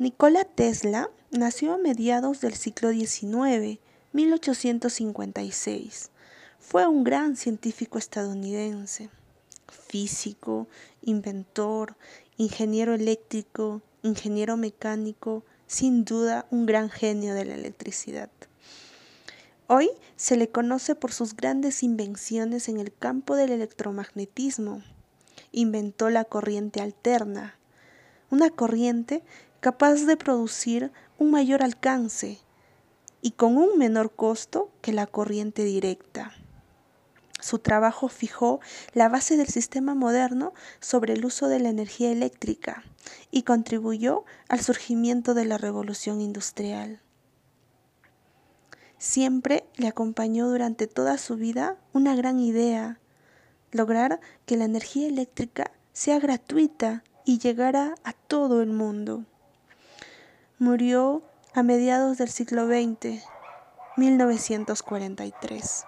Nikola Tesla nació a mediados del siglo XIX, 1856. Fue un gran científico estadounidense, físico, inventor, ingeniero eléctrico, ingeniero mecánico, sin duda un gran genio de la electricidad. Hoy se le conoce por sus grandes invenciones en el campo del electromagnetismo. Inventó la corriente alterna, una corriente capaz de producir un mayor alcance y con un menor costo que la corriente directa. Su trabajo fijó la base del sistema moderno sobre el uso de la energía eléctrica y contribuyó al surgimiento de la revolución industrial. Siempre le acompañó durante toda su vida una gran idea, lograr que la energía eléctrica sea gratuita y llegara a todo el mundo. Murió a mediados del siglo XX, 1943.